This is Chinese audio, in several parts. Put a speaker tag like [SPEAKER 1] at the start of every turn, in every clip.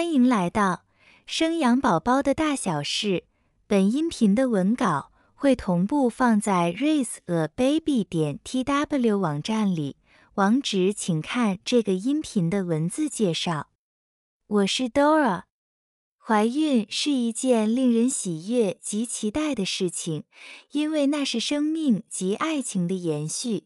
[SPEAKER 1] 欢迎来到生养宝宝的大小事。本音频的文稿会同步放在 raiseababy 点 tw 网站里，网址请看这个音频的文字介绍。我是 Dora。怀孕是一件令人喜悦及期待的事情，因为那是生命及爱情的延续，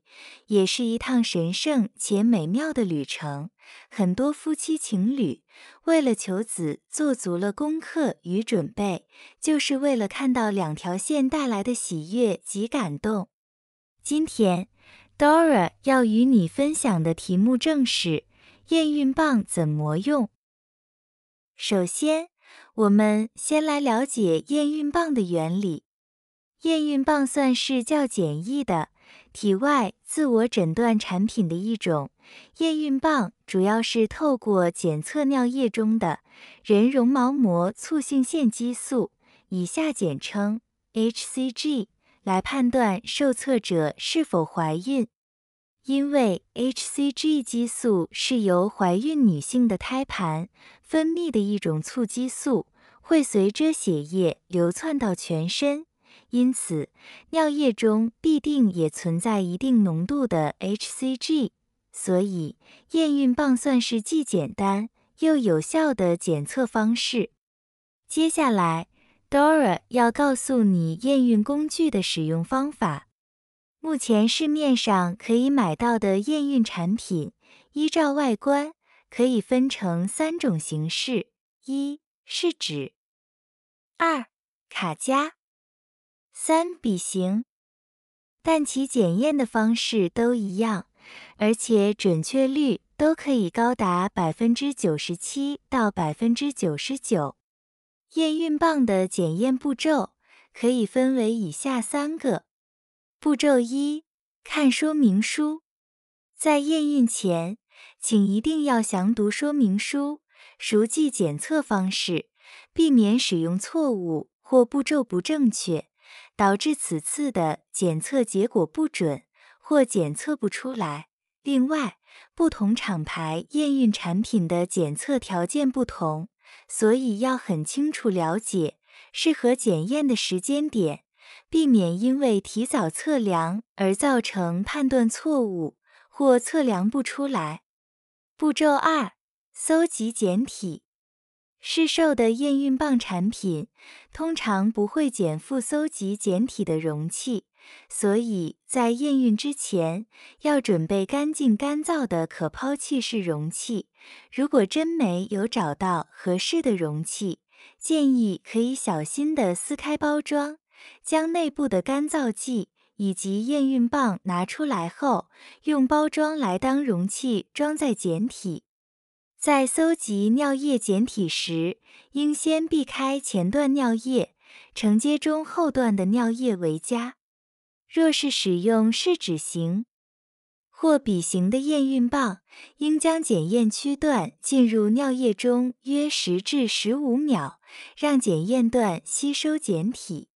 [SPEAKER 1] 也是一趟神圣且美妙的旅程。很多夫妻情侣为了求子做足了功课与准备，就是为了看到两条线带来的喜悦及感动。今天，Dora 要与你分享的题目正是验孕棒怎么用。首先，我们先来了解验孕棒的原理。验孕棒算是较简易的体外自我诊断产品的一种。验孕棒主要是透过检测尿液中的人绒毛膜促性腺激素（以下简称 HCG） 来判断受测者是否怀孕。因为 HCG 激素是由怀孕女性的胎盘分泌的一种促激素，会随着血液流窜到全身，因此尿液中必定也存在一定浓度的 HCG，所以验孕棒算是既简单又有效的检测方式。接下来，Dora 要告诉你验孕工具的使用方法。目前市面上可以买到的验孕产品，依照外观可以分成三种形式：一是纸，二卡夹，三笔形。但其检验的方式都一样，而且准确率都可以高达百分之九十七到百分之九十九。验孕棒的检验步骤可以分为以下三个。步骤一：看说明书。在验孕前，请一定要详读说明书，熟记检测方式，避免使用错误或步骤不正确，导致此次的检测结果不准或检测不出来。另外，不同厂牌验孕产品的检测条件不同，所以要很清楚了解适合检验的时间点。避免因为提早测量而造成判断错误或测量不出来。步骤二：搜集检体。市售的验孕棒产品通常不会减负搜集检体的容器，所以在验孕之前要准备干净干燥的可抛弃式容器。如果真没有找到合适的容器，建议可以小心地撕开包装。将内部的干燥剂以及验孕棒拿出来后，用包装来当容器装在检体。在搜集尿液检体时，应先避开前段尿液，承接中后段的尿液为佳。若是使用试纸型或笔型的验孕棒，应将检验区段进入尿液中约十至十五秒，让检验段吸收检体。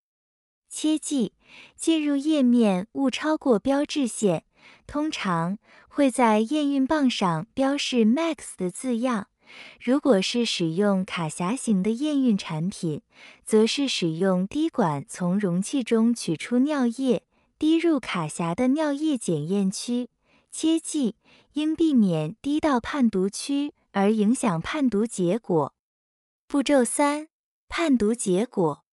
[SPEAKER 1] 切记，进入液面勿超过标志线，通常会在验孕棒上标示 “Max” 的字样。如果是使用卡匣型的验孕产品，则是使用滴管从容器中取出尿液，滴入卡匣的尿液检验区。切记，应避免滴到判读区而影响判读结果。步骤三：判读结果。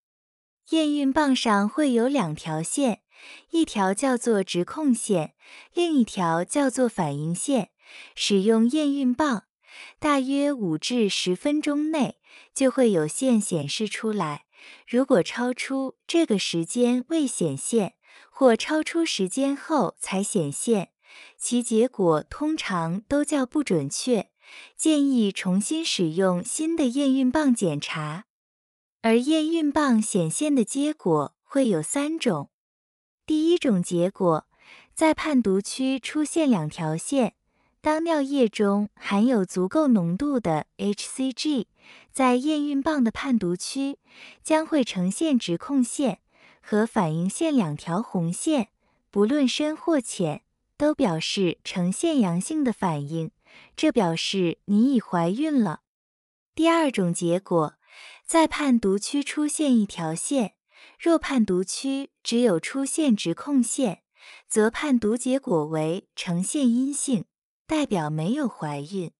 [SPEAKER 1] 验孕棒上会有两条线，一条叫做直控线，另一条叫做反应线。使用验孕棒，大约五至十分钟内就会有线显示出来。如果超出这个时间未显现，或超出时间后才显现，其结果通常都较不准确，建议重新使用新的验孕棒检查。而验孕棒显现的结果会有三种。第一种结果，在判读区出现两条线。当尿液中含有足够浓度的 HCG，在验孕棒的判读区将会呈现直控线和反应线两条红线，不论深或浅，都表示呈现阳性的反应，这表示你已怀孕了。第二种结果，在判读区出现一条线，若判读区只有出现直控线，则判读结果为呈现阴性，代表没有怀孕。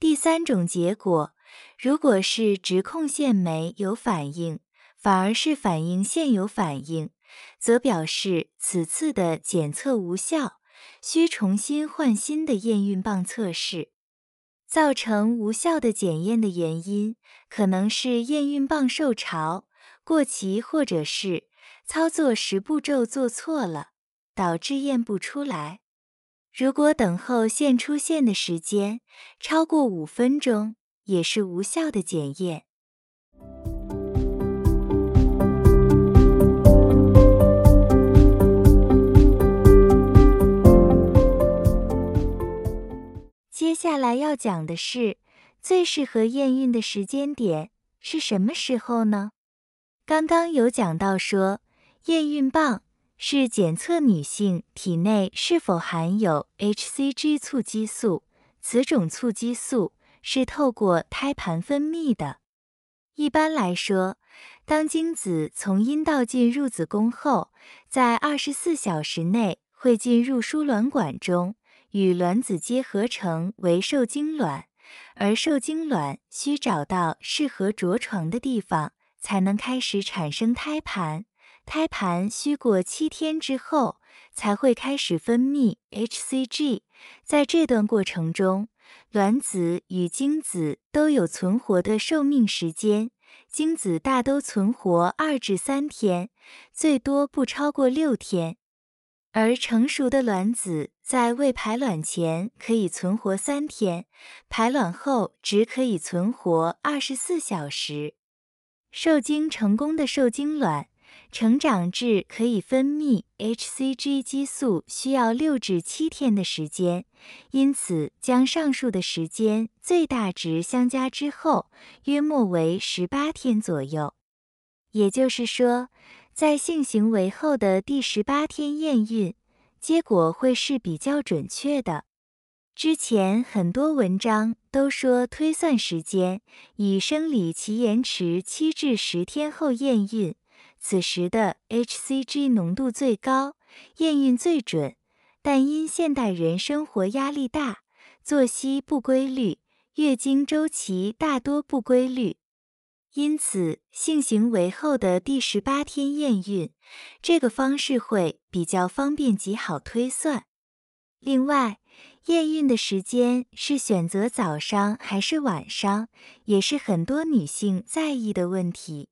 [SPEAKER 1] 第三种结果，如果是直控线没有反应，反而是反应线有反应，则表示此次的检测无效，需重新换新的验孕棒测试。造成无效的检验的原因，可能是验孕棒受潮、过期，或者是操作时步骤做错了，导致验不出来。如果等候线出现的时间超过五分钟，也是无效的检验。接下来要讲的是最适合验孕的时间点是什么时候呢？刚刚有讲到说验孕棒。是检测女性体内是否含有 hCG 促激素，此种促激素是透过胎盘分泌的。一般来说，当精子从阴道进入子宫后，在二十四小时内会进入输卵管中，与卵子结合成为受精卵，而受精卵需找到适合着床的地方，才能开始产生胎盘。胎盘需过七天之后才会开始分泌 hCG，在这段过程中，卵子与精子都有存活的寿命时间，精子大都存活二至三天，最多不超过六天，而成熟的卵子在未排卵前可以存活三天，排卵后只可以存活二十四小时。受精成功的受精卵。成长至可以分泌 hCG 激素需要六至七天的时间，因此将上述的时间最大值相加之后，约莫为十八天左右。也就是说，在性行为后的第十八天验孕，结果会是比较准确的。之前很多文章都说推算时间以生理期延迟七至十天后验孕。此时的 hCG 浓度最高，验孕最准。但因现代人生活压力大，作息不规律，月经周期大多不规律，因此性行为后的第十八天验孕，这个方式会比较方便及好推算。另外，验孕的时间是选择早上还是晚上，也是很多女性在意的问题。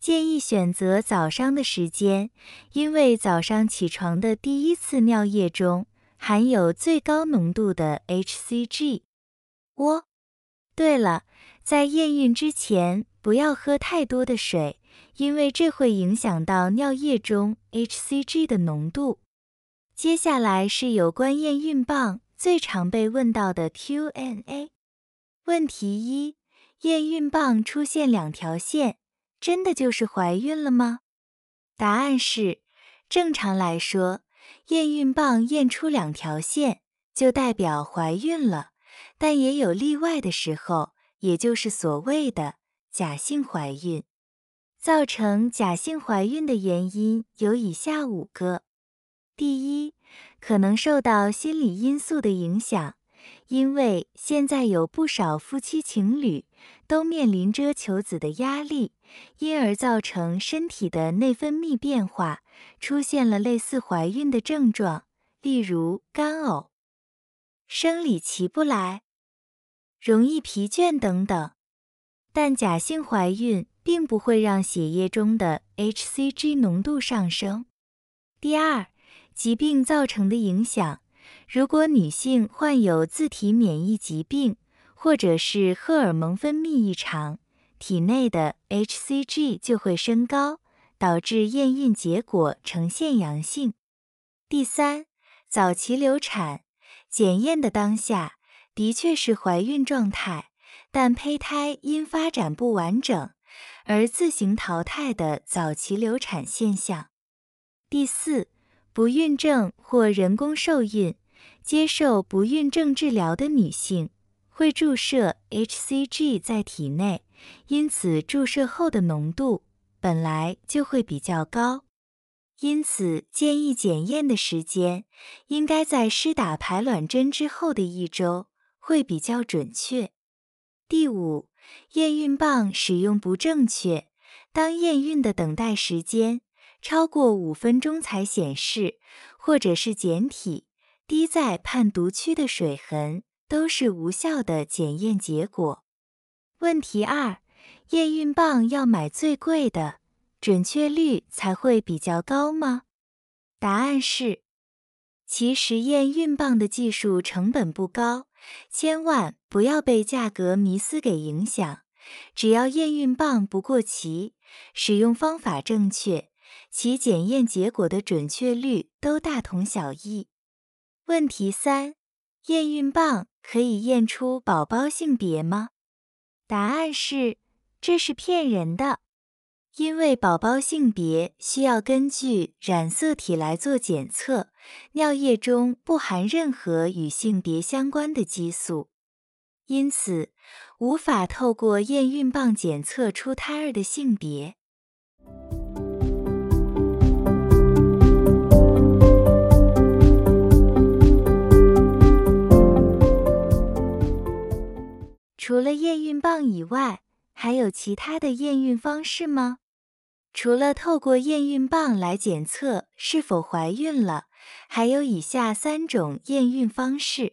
[SPEAKER 1] 建议选择早上的时间，因为早上起床的第一次尿液中含有最高浓度的 hCG。哦，对了，在验孕之前不要喝太多的水，因为这会影响到尿液中 hCG 的浓度。接下来是有关验孕棒最常被问到的 Q&A 问题：一、验孕棒出现两条线。真的就是怀孕了吗？答案是，正常来说，验孕棒验出两条线就代表怀孕了，但也有例外的时候，也就是所谓的假性怀孕。造成假性怀孕的原因有以下五个：第一，可能受到心理因素的影响。因为现在有不少夫妻情侣都面临着求子的压力，因而造成身体的内分泌变化，出现了类似怀孕的症状，例如干呕、生理期不来、容易疲倦等等。但假性怀孕并不会让血液中的 hCG 浓度上升。第二，疾病造成的影响。如果女性患有自体免疫疾病，或者是荷尔蒙分泌异常，体内的 hCG 就会升高，导致验孕结果呈现阳性。第三，早期流产，检验的当下的确是怀孕状态，但胚胎因发展不完整而自行淘汰的早期流产现象。第四，不孕症或人工受孕。接受不孕症治疗的女性，会注射 hCG 在体内，因此注射后的浓度本来就会比较高。因此，建议检验的时间应该在施打排卵针之后的一周，会比较准确。第五，验孕棒使用不正确。当验孕的等待时间超过五分钟才显示，或者是简体滴在判读区的水痕，都是无效的检验结果。问题二：验孕棒要买最贵的。准确率才会比较高吗？答案是，其实验孕棒的技术成本不高，千万不要被价格迷思给影响。只要验孕棒不过期，使用方法正确，其检验结果的准确率都大同小异。问题三：验孕棒可以验出宝宝性别吗？答案是，这是骗人的。因为宝宝性别需要根据染色体来做检测，尿液中不含任何与性别相关的激素，因此无法透过验孕棒检测出胎儿的性别。除了验孕棒以外，还有其他的验孕方式吗？除了透过验孕棒来检测是否怀孕了，还有以下三种验孕方式。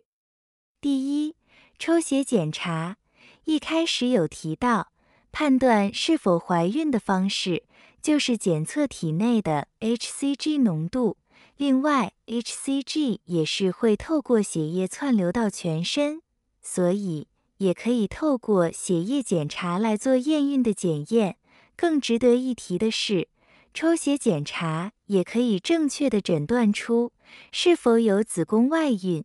[SPEAKER 1] 第一，抽血检查。一开始有提到，判断是否怀孕的方式就是检测体内的 hCG 浓度。另外，hCG 也是会透过血液窜流到全身，所以。也可以透过血液检查来做验孕的检验。更值得一提的是，抽血检查也可以正确的诊断出是否有子宫外孕。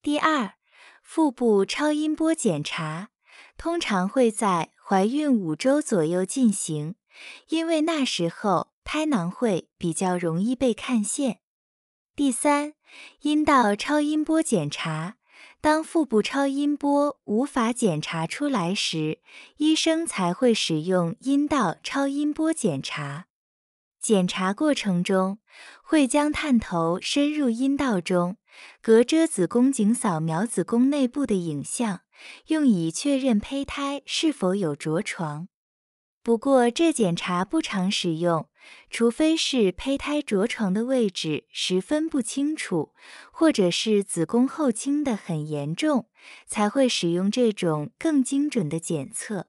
[SPEAKER 1] 第二，腹部超音波检查通常会在怀孕五周左右进行，因为那时候胎囊会比较容易被看见。第三，阴道超音波检查。当腹部超音波无法检查出来时，医生才会使用阴道超音波检查。检查过程中，会将探头深入阴道中，隔遮子宫颈扫描子宫内部的影像，用以确认胚胎是否有着床。不过，这检查不常使用，除非是胚胎着床的位置十分不清楚，或者是子宫后倾的很严重，才会使用这种更精准的检测。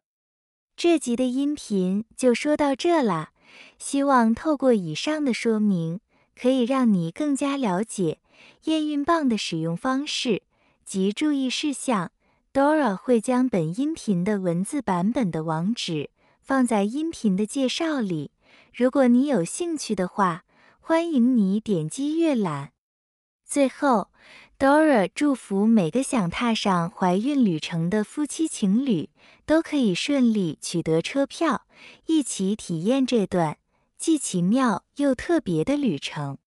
[SPEAKER 1] 这集的音频就说到这啦，希望透过以上的说明，可以让你更加了解验孕棒的使用方式及注意事项。Dora 会将本音频的文字版本的网址。放在音频的介绍里，如果你有兴趣的话，欢迎你点击阅览。最后，Dora 祝福每个想踏上怀孕旅程的夫妻情侣都可以顺利取得车票，一起体验这段既奇妙又特别的旅程。